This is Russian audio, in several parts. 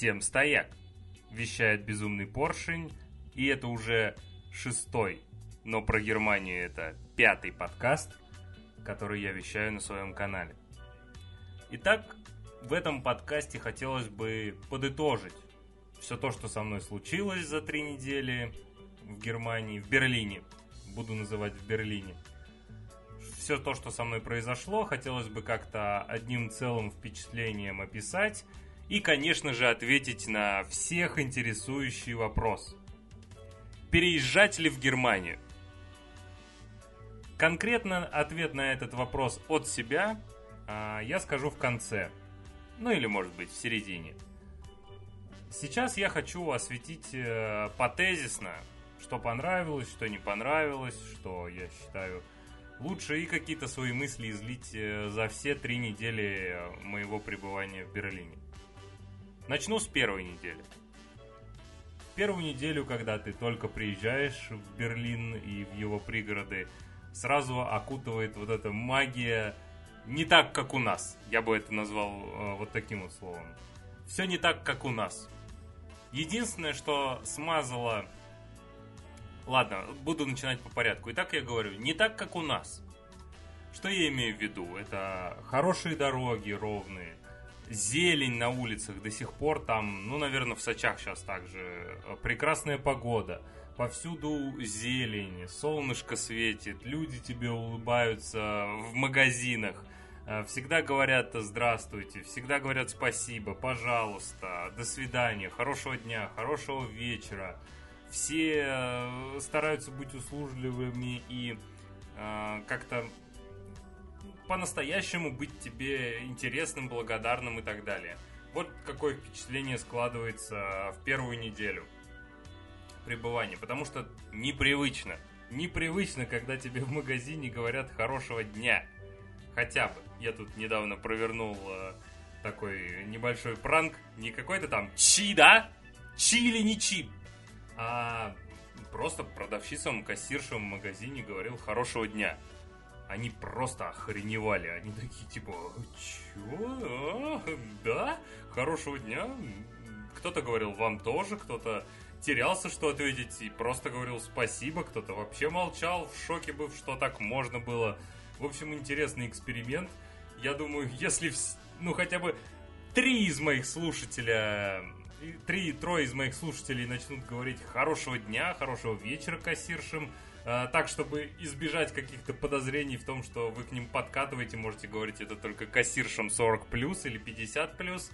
Всем стояк! Вещает безумный поршень, и это уже шестой, но про Германию это пятый подкаст, который я вещаю на своем канале. Итак, в этом подкасте хотелось бы подытожить все то, что со мной случилось за три недели в Германии, в Берлине. Буду называть в Берлине. Все то, что со мной произошло, хотелось бы как-то одним целым впечатлением описать и, конечно же, ответить на всех интересующий вопрос. Переезжать ли в Германию? Конкретно ответ на этот вопрос от себя а, я скажу в конце. Ну или, может быть, в середине. Сейчас я хочу осветить э, потезисно, что понравилось, что не понравилось, что я считаю лучше и какие-то свои мысли излить э, за все три недели моего пребывания в Берлине. Начну с первой недели. Первую неделю, когда ты только приезжаешь в Берлин и в его пригороды, сразу окутывает вот эта магия не так, как у нас. Я бы это назвал э, вот таким вот словом. Все не так, как у нас. Единственное, что смазало... Ладно, буду начинать по порядку. Итак, я говорю, не так, как у нас. Что я имею в виду? Это хорошие дороги ровные, зелень на улицах до сих пор там, ну, наверное, в Сочах сейчас также, прекрасная погода, повсюду зелень, солнышко светит, люди тебе улыбаются в магазинах, Э, всегда говорят здравствуйте, всегда говорят спасибо, пожалуйста, до свидания, хорошего дня, хорошего вечера. Все э, стараются быть услужливыми и э, как-то по-настоящему быть тебе интересным, благодарным и так далее. Вот какое впечатление складывается в первую неделю пребывания, потому что непривычно. Непривычно, когда тебе в магазине говорят хорошего дня. Хотя бы. Я тут недавно провернул э, такой небольшой пранк. Не какой-то там чи, да? Чи или не чи? А просто продавщицам, кассиршам в магазине говорил хорошего дня. Они просто охреневали. Они такие, типа, чё? А, да? Хорошего дня? Кто-то говорил вам тоже, кто-то терялся, что ответить, и просто говорил спасибо, кто-то вообще молчал, в шоке был, что так можно было. В общем, интересный эксперимент – я думаю, если, ну, хотя бы три из моих слушателя, три, трое из моих слушателей начнут говорить хорошего дня, хорошего вечера кассиршим, так, чтобы избежать каких-то подозрений в том, что вы к ним подкатываете, можете говорить это только кассиршам 40 плюс или 50 плюс.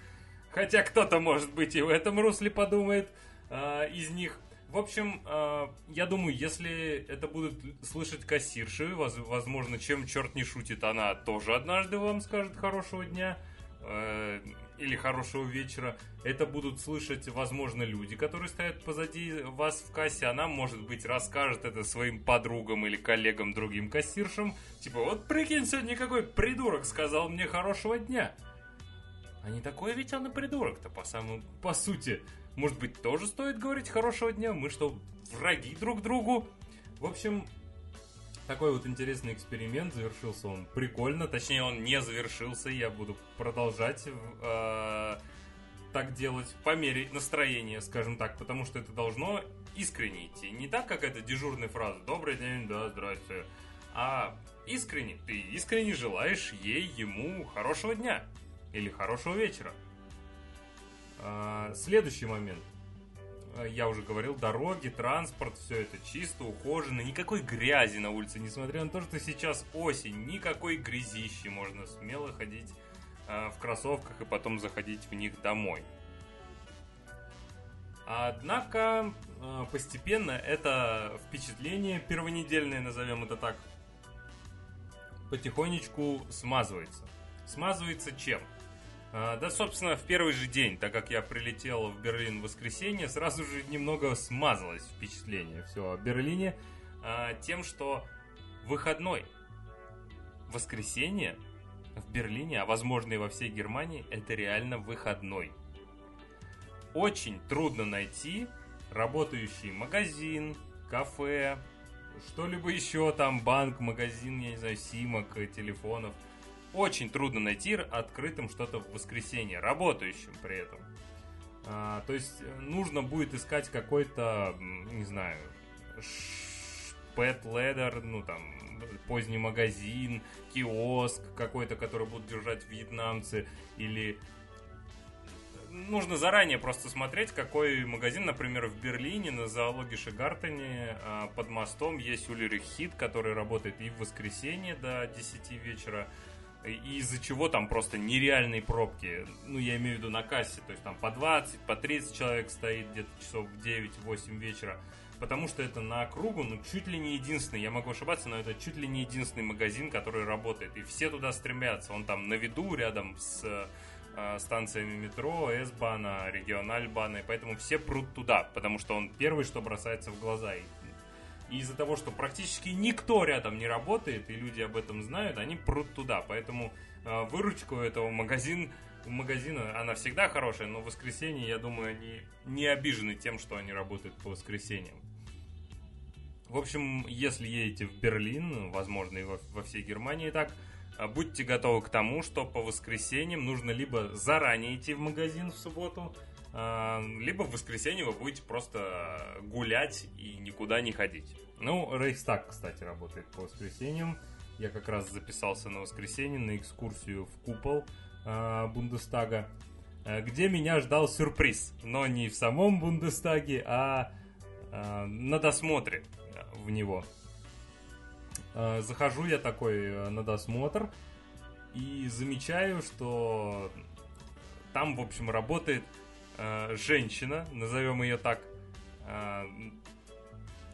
Хотя кто-то, может быть, и в этом русле подумает э, из них. В общем, э, я думаю, если это будут слышать кассирши, возможно, чем черт не шутит, она тоже однажды вам скажет хорошего дня э, или хорошего вечера. Это будут слышать, возможно, люди, которые стоят позади вас в кассе. Она, может быть, расскажет это своим подругам или коллегам, другим кассиршам. Типа, вот прикинь, сегодня какой придурок сказал мне хорошего дня. А не такой ведь он и придурок-то, по самому, по сути. Может быть, тоже стоит говорить хорошего дня? Мы что, враги друг другу? В общем, такой вот интересный эксперимент. Завершился он прикольно. Точнее, он не завершился. Я буду продолжать э, так делать по мере настроения, скажем так. Потому что это должно искренне идти. Не так, как это дежурная фраза «Добрый день, да, здрасте». А искренне. Ты искренне желаешь ей, ему хорошего дня. Или хорошего вечера. А, следующий момент. А, я уже говорил, дороги, транспорт, все это чисто, ухожено, никакой грязи на улице, несмотря на то, что сейчас осень, никакой грязищи, можно смело ходить а, в кроссовках и потом заходить в них домой. Однако постепенно это впечатление первонедельное, назовем это так, потихонечку смазывается. Смазывается чем? А, да, собственно, в первый же день, так как я прилетел в Берлин в воскресенье, сразу же немного смазалось впечатление все о Берлине а, тем, что выходной. Воскресенье в Берлине, а возможно и во всей Германии, это реально выходной. Очень трудно найти работающий магазин, кафе, что-либо еще там, банк, магазин, я не знаю, симок, телефонов – очень трудно найти открытым что-то в воскресенье, работающим при этом. то есть нужно будет искать какой-то, не знаю, pet leather, ну там, поздний магазин, киоск какой-то, который будут держать вьетнамцы, или нужно заранее просто смотреть, какой магазин, например, в Берлине на зоологии Шигартене а, под мостом есть Улерих Хит, который работает и в воскресенье до 10 вечера, и из-за чего там просто нереальные пробки. Ну, я имею в виду на кассе, то есть там по 20, по 30 человек стоит где-то часов в 9-8 вечера. Потому что это на округу, ну, чуть ли не единственный, я могу ошибаться, но это чуть ли не единственный магазин, который работает. И все туда стремятся. Он там на виду, рядом с э, станциями метро, S-бана, региональ-бана, и поэтому все прут туда, потому что он первый, что бросается в глаза. И из-за того, что практически никто рядом не работает, и люди об этом знают, они прут туда. Поэтому э, выручку этого магазин, магазина, она всегда хорошая, но в воскресенье, я думаю, они не обижены тем, что они работают по воскресеньям. В общем, если едете в Берлин, возможно, и во, во всей Германии так, э, будьте готовы к тому, что по воскресеньям нужно либо заранее идти в магазин в субботу, либо в воскресенье вы будете просто гулять и никуда не ходить. Ну, Рейхстаг, кстати, работает по воскресеньям. Я как раз записался на воскресенье на экскурсию в купол э, Бундестага, э, где меня ждал сюрприз. Но не в самом Бундестаге, а э, на досмотре в него. Захожу я такой на досмотр и замечаю, что там, в общем, работает женщина, назовем ее так. Э,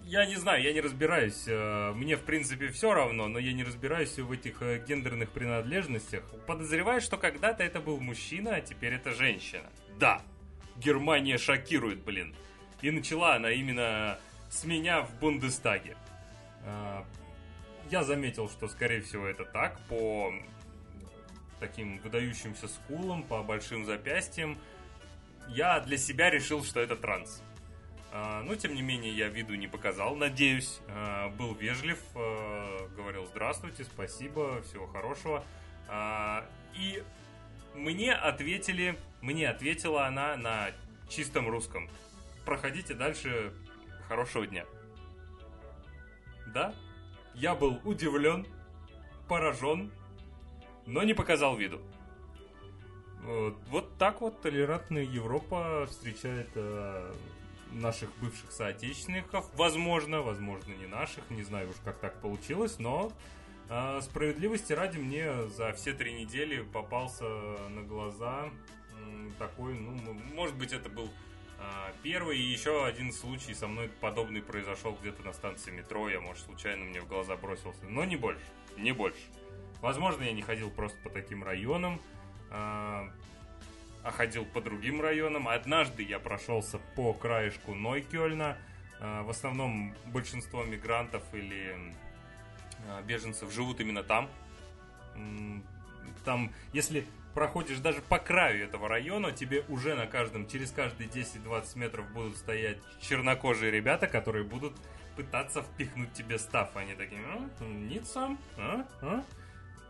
я не знаю, я не разбираюсь. Э, мне, в принципе, все равно, но я не разбираюсь в этих э, гендерных принадлежностях. Подозреваю, что когда-то это был мужчина, а теперь это женщина. Да, Германия шокирует, блин. И начала она именно с меня в Бундестаге. Э, я заметил, что, скорее всего, это так, по таким выдающимся скулам, по большим запястьям – я для себя решил, что это транс. А, но, тем не менее, я виду не показал, надеюсь. А, был вежлив, а, говорил здравствуйте, спасибо, всего хорошего. И мне ответили, мне ответила она на чистом русском. Проходите дальше, хорошего дня. Да, я был удивлен, поражен, но не показал виду. Вот так вот толерантная Европа встречает э, наших бывших соотечественников. Возможно, возможно, не наших, не знаю уж как так получилось, но э, справедливости ради мне за все три недели попался на глаза э, такой, ну, может быть, это был э, первый, и еще один случай со мной подобный произошел где-то на станции метро, я, может, случайно мне в глаза бросился, но не больше, не больше. Возможно, я не ходил просто по таким районам, а ходил по другим районам. Однажды я прошелся по краешку Нойкёльна. А, в основном большинство мигрантов или а, беженцев живут именно там. Там, если проходишь даже по краю этого района, тебе уже на каждом, через каждые 10-20 метров будут стоять чернокожие ребята, которые будут пытаться впихнуть тебе став. Они такие, а, нет а, а?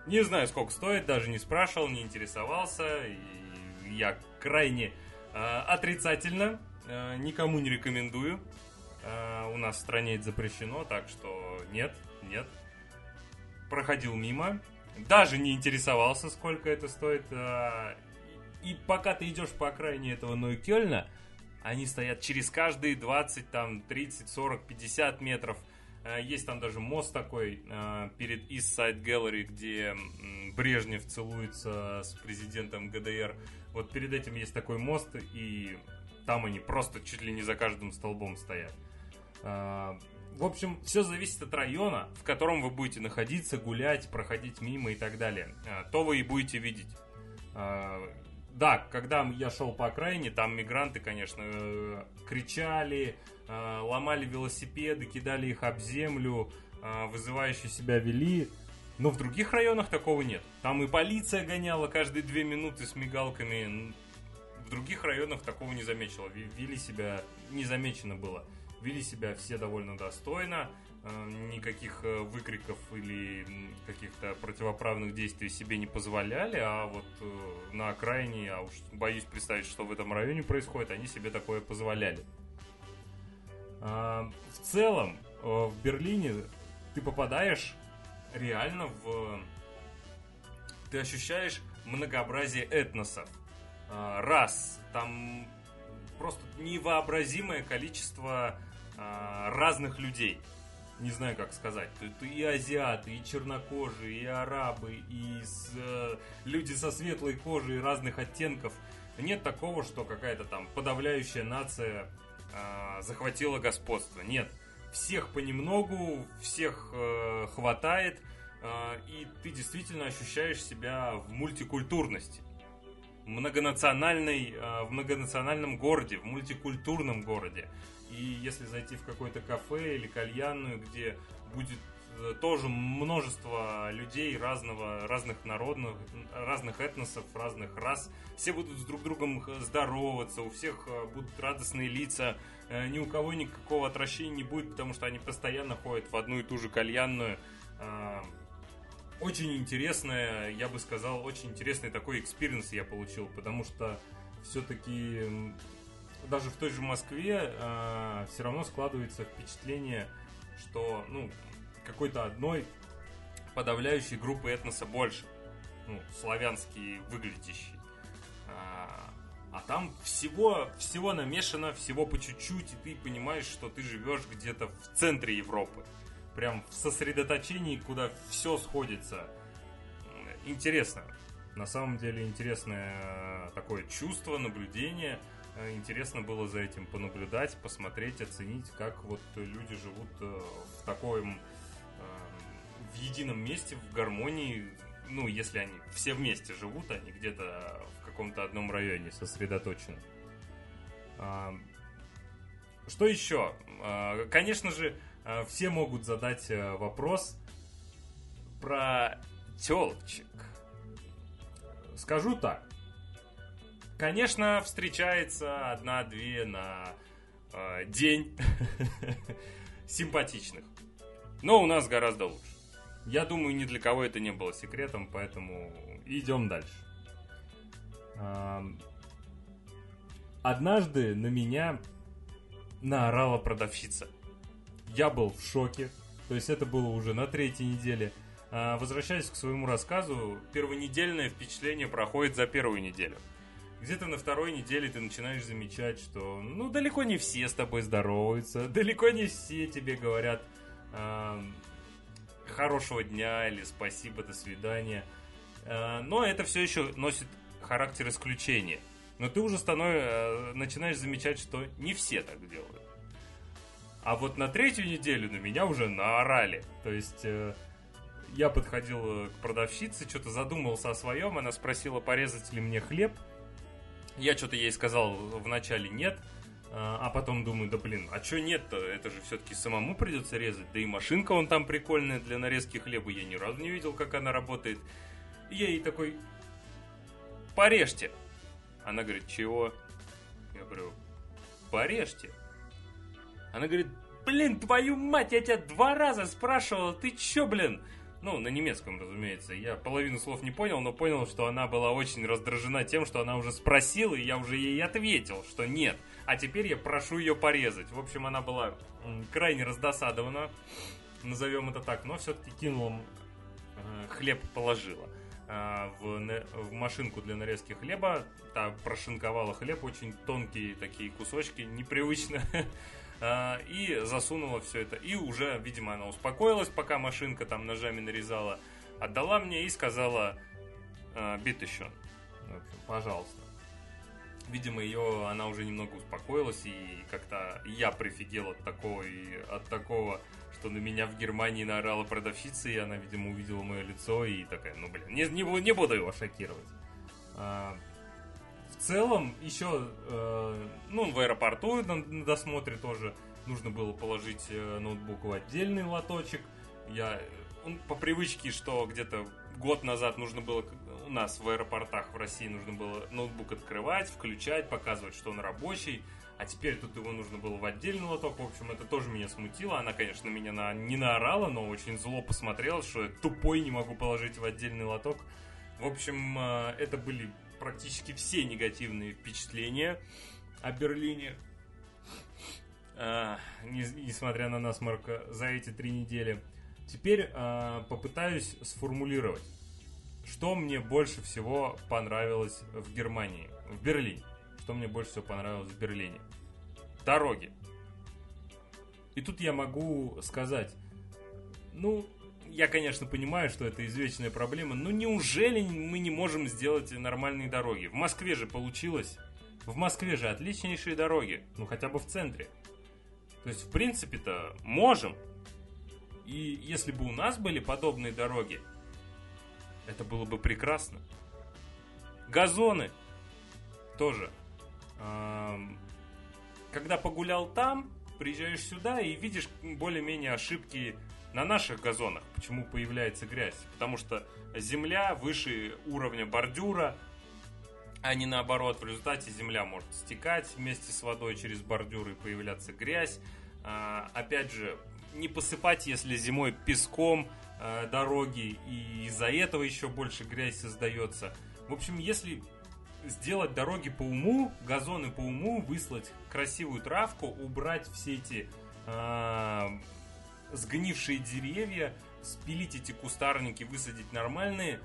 Не знаю, сколько стоит, даже не спрашивал, не интересовался. И я крайне э, отрицательно, э, никому не рекомендую. Э, у нас в стране это запрещено, так что нет, нет. Проходил мимо, даже не интересовался, сколько это стоит. Э, и пока ты идешь по окраине этого Нойкельна, они стоят через каждые 20, там, 30, 40, 50 метров – Э, есть там даже мост такой э, перед East Side Gallery, где Брежнев целуется с президентом ГДР. Вот перед этим есть такой мост, и там они просто чуть ли не за каждым столбом стоят. Э, в общем, все зависит от района, в котором вы будете находиться, гулять, проходить мимо и так далее. То вы и будете видеть. Да, когда я шел по окраине, там мигранты, конечно, кричали, Э, ломали велосипеды, кидали их об землю, э, вызывающие себя вели. Но в других районах такого нет. Там и полиция гоняла каждые две минуты с мигалками. В других районах такого не замечено. Вели себя незамечено было. вели себя все довольно достойно, э, никаких э, выкриков или каких-то противоправных действий себе не позволяли, а вот э, на окраине, я уж боюсь представить, что в этом районе происходит, они себе такое позволяли. А, в целом, в Берлине ты попадаешь реально в... Ты ощущаешь многообразие этносов, а, рас, там просто невообразимое количество а, разных людей. Не знаю, как сказать. Тут и азиаты, и чернокожие, и арабы, и с, э, люди со светлой кожей разных оттенков. Нет такого, что какая-то там подавляющая нация э, захватила господство. Нет. Всех понемногу, всех э, хватает, э, и ты действительно ощущаешь себя в мультикультурности многонациональной, э, в многонациональном городе, в мультикультурном городе. И если зайти в какое-то кафе или кальянную, где будет э, тоже множество людей разного, разных народных, разных этносов, разных рас. Все будут с друг другом здороваться, у всех э, будут радостные лица, ни у кого никакого отвращения не будет, потому что они постоянно ходят в одну и ту же кальянную очень интересное, я бы сказал, очень интересный такой experience я получил, потому что все-таки даже в той же Москве э, а, все равно складывается впечатление, что ну, какой-то одной подавляющей группы этноса больше, ну, славянский выглядящий. А, там всего, всего намешано, всего по чуть-чуть, и ты понимаешь, что ты живешь где-то в центре Европы прям в сосредоточении, куда все сходится. Интересно. На самом деле интересное э, такое чувство, наблюдение. Э, интересно было за этим понаблюдать, посмотреть, оценить, как вот люди живут э, в таком в едином месте, в гармонии. Ну, если они все вместе живут, а не где-то в каком-то одном районе сосредоточены. Что еще? Конечно же, Э, все могут задать э, вопрос про телочек. Скажу так. Конечно, встречается одна-две на э, день симпатичных. Но у нас гораздо лучше. Я думаю, ни для кого это не было секретом, поэтому идем дальше. Однажды на меня наорала продавщица – я был в шоке. То есть это было уже на третьей неделе. А, возвращаясь к своему рассказу, первонедельное впечатление проходит за первую неделю. Где-то на второй неделе ты начинаешь замечать, что ну далеко не все с тобой здороваются, далеко не все тебе говорят хорошего дня или спасибо, до свидания. Э, но это все еще носит характер исключения. Но ты уже становишь, э, начинаешь замечать, что не все так делают. А вот на третью неделю на меня уже наорали. То есть э, я подходил к продавщице, что-то задумался о своем, она спросила, порезать ли мне хлеб. Я что-то ей сказал вначале нет, а потом думаю, да блин, а что нет-то? Это же все-таки самому придется резать. Да и машинка он там прикольная для нарезки хлеба. Я ни разу не видел, как она работает. И я ей такой, порежьте. Она говорит, чего? Я говорю, порежьте. Она говорит, блин, твою мать, я тебя два раза спрашивал, ты чё, блин? Ну, на немецком, разумеется. Я половину слов не понял, но понял, что она была очень раздражена тем, что она уже спросила, и я уже ей ответил, что нет. А теперь я прошу ее порезать. В общем, она была крайне раздосадована, назовем это так, но все-таки кинула э, хлеб положила э, в, машинку для нарезки хлеба. Та прошинковала хлеб, очень тонкие такие кусочки, непривычно А, и засунула все это. И уже, видимо, она успокоилась, пока машинка там ножами нарезала, отдала мне и сказала бит еще. Пожалуйста. Видимо, ее она уже немного успокоилась, и как-то я прифигел от такого и от такого, что на меня в Германии наорала продавщица, и она, видимо, увидела мое лицо и такая, ну блин, не, не, не буду его шокировать. А, целом, еще, э, ну, в аэропорту на, на досмотре тоже нужно было положить э, ноутбук в отдельный лоточек. Я, он по привычке, что где-то год назад нужно было у нас в аэропортах в России нужно было ноутбук открывать, включать, показывать, что он рабочий. А теперь тут его нужно было в отдельный лоток. В общем, это тоже меня смутило. Она, конечно, меня на, не наорала, но очень зло посмотрела, что я тупой не могу положить в отдельный лоток. В общем, э, это были практически все негативные впечатления о Берлине. А, несмотря на насморк за эти три недели. Теперь а, попытаюсь сформулировать, что мне больше всего понравилось в Германии, в Берлине. Что мне больше всего понравилось в Берлине. Дороги. И тут я могу сказать, ну, я, конечно, понимаю, что это извечная проблема, но неужели мы не можем сделать нормальные дороги? В Москве же получилось. В Москве же отличнейшие дороги, ну хотя бы в центре. То есть, в принципе-то, можем. И если бы у нас были подобные дороги, это было бы прекрасно. Газоны тоже. Когда погулял там, приезжаешь сюда и видишь более-менее ошибки на наших газонах. Почему появляется грязь? Потому что земля выше уровня бордюра, а не наоборот. В результате земля может стекать вместе с водой через бордюр и появляться грязь. А, опять же, не посыпать, если зимой песком а, дороги, и из-за этого еще больше грязь создается. В общем, если сделать дороги по уму, газоны по уму, выслать красивую травку, убрать все эти э, сгнившие деревья, спилить эти кустарники, высадить нормальные,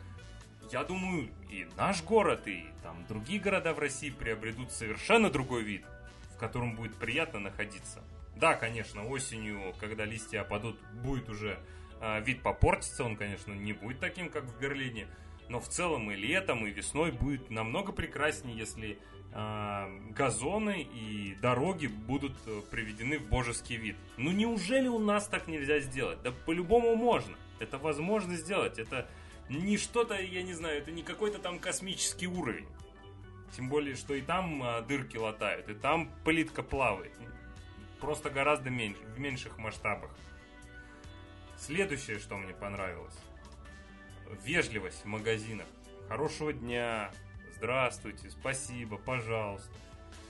я думаю, и наш город, и там другие города в России приобретут совершенно другой вид, в котором будет приятно находиться. Да, конечно, осенью, когда листья опадут, будет уже э, вид попортится, он, конечно, не будет таким, как в Берлине, но в целом и летом, и весной будет намного прекраснее, если э, газоны и дороги будут э, приведены в божеский вид. Ну неужели у нас так нельзя сделать? Да по-любому можно. Это возможно сделать. Это не что-то, я не знаю, это не какой-то там космический уровень. Тем более, что и там а, дырки латают, и там плитка плавает. Просто гораздо меньше, в меньших масштабах. Следующее, что мне понравилось. Вежливость в магазинах. Хорошего дня, здравствуйте, спасибо, пожалуйста.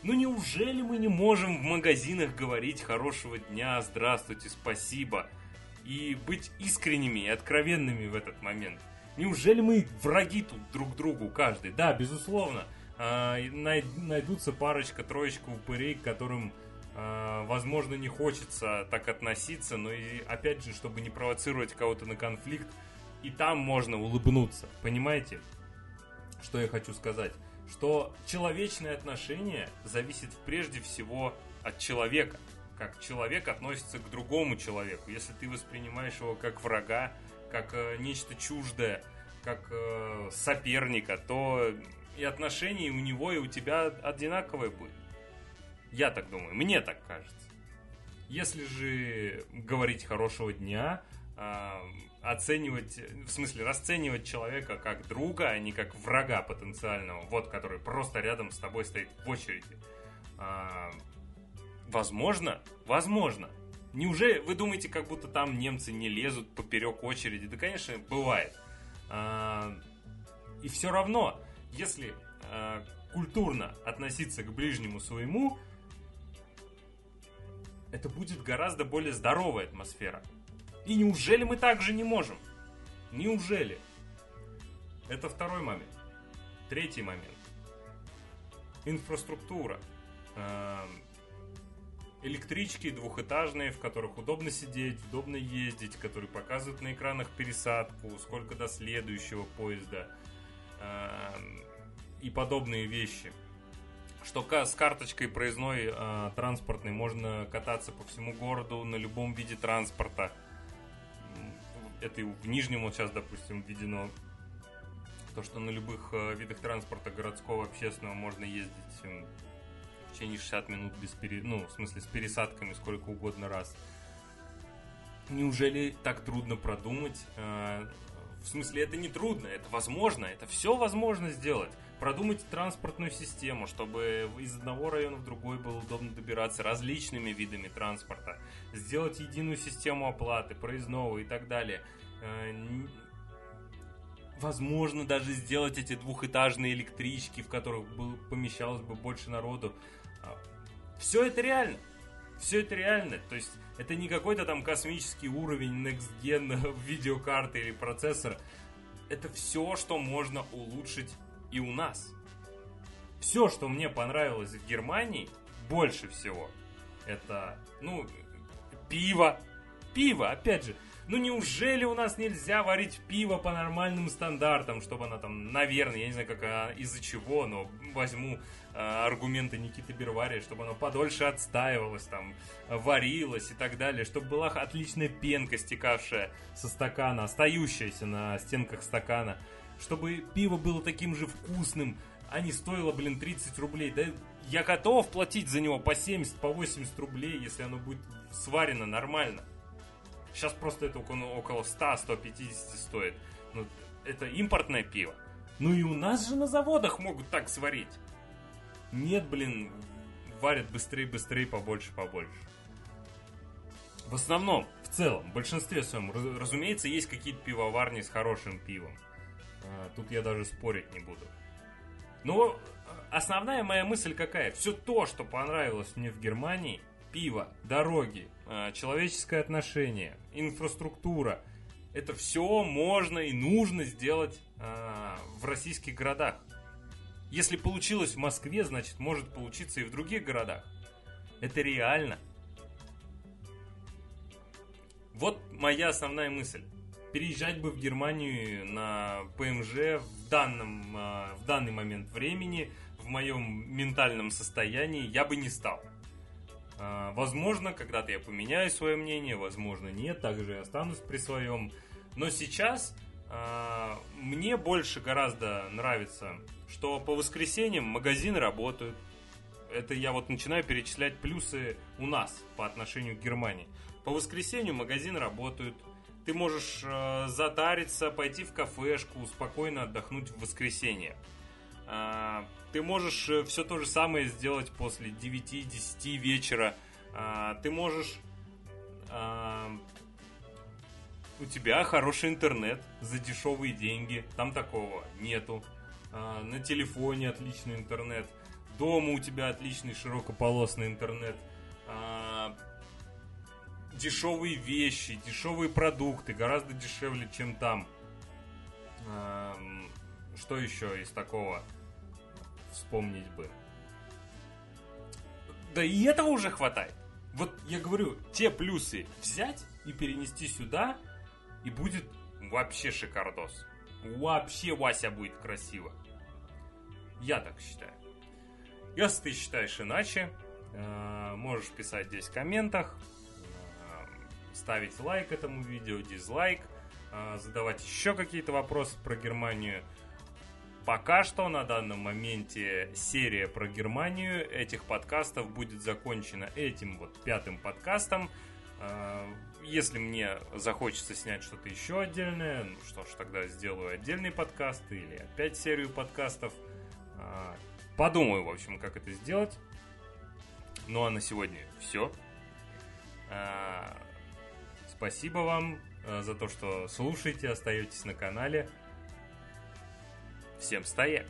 Ну неужели мы не можем в магазинах говорить хорошего дня, здравствуйте, спасибо и быть искренними и откровенными в этот момент? Неужели мы враги тут друг другу каждый? Да, безусловно, а, найдутся парочка, троечка упырей, которым, возможно, не хочется так относиться, но и, опять же, чтобы не провоцировать кого-то на конфликт, и там можно улыбнуться, понимаете? Что я хочу сказать? Что человечное отношение зависит прежде всего от человека. Как человек относится к другому человеку. Если ты воспринимаешь его как врага, как э, нечто чуждое, как э, соперника, то и отношения у него и у тебя одинаковые будут. Я так думаю, мне так кажется. Если же говорить хорошего дня, э, оценивать, в смысле расценивать человека как друга, а не как врага потенциального, вот который просто рядом с тобой стоит в очереди. Э, возможно, возможно, Неужели вы думаете, как будто там немцы не лезут поперек очереди? Да, конечно, бывает. А, и все равно, если а, культурно относиться к ближнему своему, это будет гораздо более здоровая атмосфера. И неужели мы так же не можем? Неужели? Это второй момент. Третий момент. Инфраструктура. А, электрички двухэтажные, в которых удобно сидеть, удобно ездить, которые показывают на экранах пересадку, сколько до следующего поезда э, и подобные вещи. Что с карточкой проездной э, транспортной можно кататься по всему городу на любом виде транспорта. Это и в Нижнем вот сейчас, допустим, введено то, что на любых э, видах транспорта городского, общественного можно ездить течение 60 минут без пере... ну, в смысле, с пересадками сколько угодно раз. Неужели так трудно продумать? Э, в смысле, это не трудно, это возможно, это все возможно сделать. Продумать транспортную систему, чтобы из одного района в другой было удобно добираться различными видами транспорта. Сделать единую систему оплаты, проездного и так далее. Э, возможно даже сделать эти двухэтажные электрички, в которых был, помещалось бы больше народу. А, Все это реально. Все это реально. То есть это не какой-то там космический уровень Next Gen видеокарты или процессора. Это все, что можно улучшить и у нас. Все, что мне понравилось в Германии, больше всего, это, ну, пиво. Пиво, опять же. Ну неужели у нас нельзя варить пиво по нормальным стандартам, чтобы она там, наверное, я не знаю, как а, из-за чего, но возьму а, аргументы Никиты Бервария, чтобы оно подольше отстаивалось, там, варилось и так далее, чтобы была отличная пенка, стекавшая со стакана, остающаяся на стенках стакана, чтобы пиво было таким же вкусным, а не стоило, блин, 30 рублей. Да я готов платить за него по 70, по 80 рублей, если оно будет сварено нормально. Сейчас просто это около, около 100-150 стоит. Ну, это импортное пиво. Ну и у нас же на заводах могут так сварить. Нет, блин, варят быстрее, быстрее, побольше, побольше. В основном, в целом, в большинстве своем, разумеется, есть какие-то пивоварни с хорошим пивом. А, тут я даже спорить не буду. Но основная моя мысль какая? Все то, что понравилось мне в Германии, пиво, дороги, а, человеческое отношение, инфраструктура, это все можно и нужно сделать а, в российских городах. Если получилось в Москве, значит может получиться и в других городах. Это реально. Вот моя основная мысль. Переезжать бы в Германию на ПМЖ в, данном, а, в данный момент времени, в моем ментальном состоянии, я бы не стал. А, возможно, когда-то я поменяю свое мнение, возможно, нет, также я останусь при своем. Но сейчас а, мне больше гораздо нравится, что по воскресеньям магазины работают. Это я вот начинаю перечислять плюсы у нас по отношению к Германии. По воскресенью магазины работают. Ты можешь э, затариться, пойти в кафешку, спокойно отдохнуть в воскресенье. Э, ты можешь э, все то же самое сделать после 9-10 вечера. Э, ты можешь у тебя хороший интернет за дешевые деньги, там такого нету. А, на телефоне отличный интернет, дома у тебя отличный широкополосный интернет. А, дешевые вещи, дешевые продукты, гораздо дешевле, чем там. Что еще из такого вспомнить бы? Да и этого уже хватает. Вот я говорю, те плюсы взять и перенести сюда, и будет вообще шикардос. Вообще Вася будет красиво. Я так считаю. Если ты считаешь иначе, э, можешь писать здесь в комментах, э, ставить лайк этому видео, дизлайк, э, задавать еще какие-то вопросы про Германию. Пока что на данном моменте серия про Германию этих подкастов будет закончена этим вот пятым подкастом. Если мне захочется снять что-то еще отдельное, ну что ж, тогда сделаю отдельный подкаст или опять серию подкастов. А, подумаю, в общем, как это сделать. Ну а на сегодня все. А, спасибо вам а, за то, что слушаете, остаетесь на канале. Всем стояк!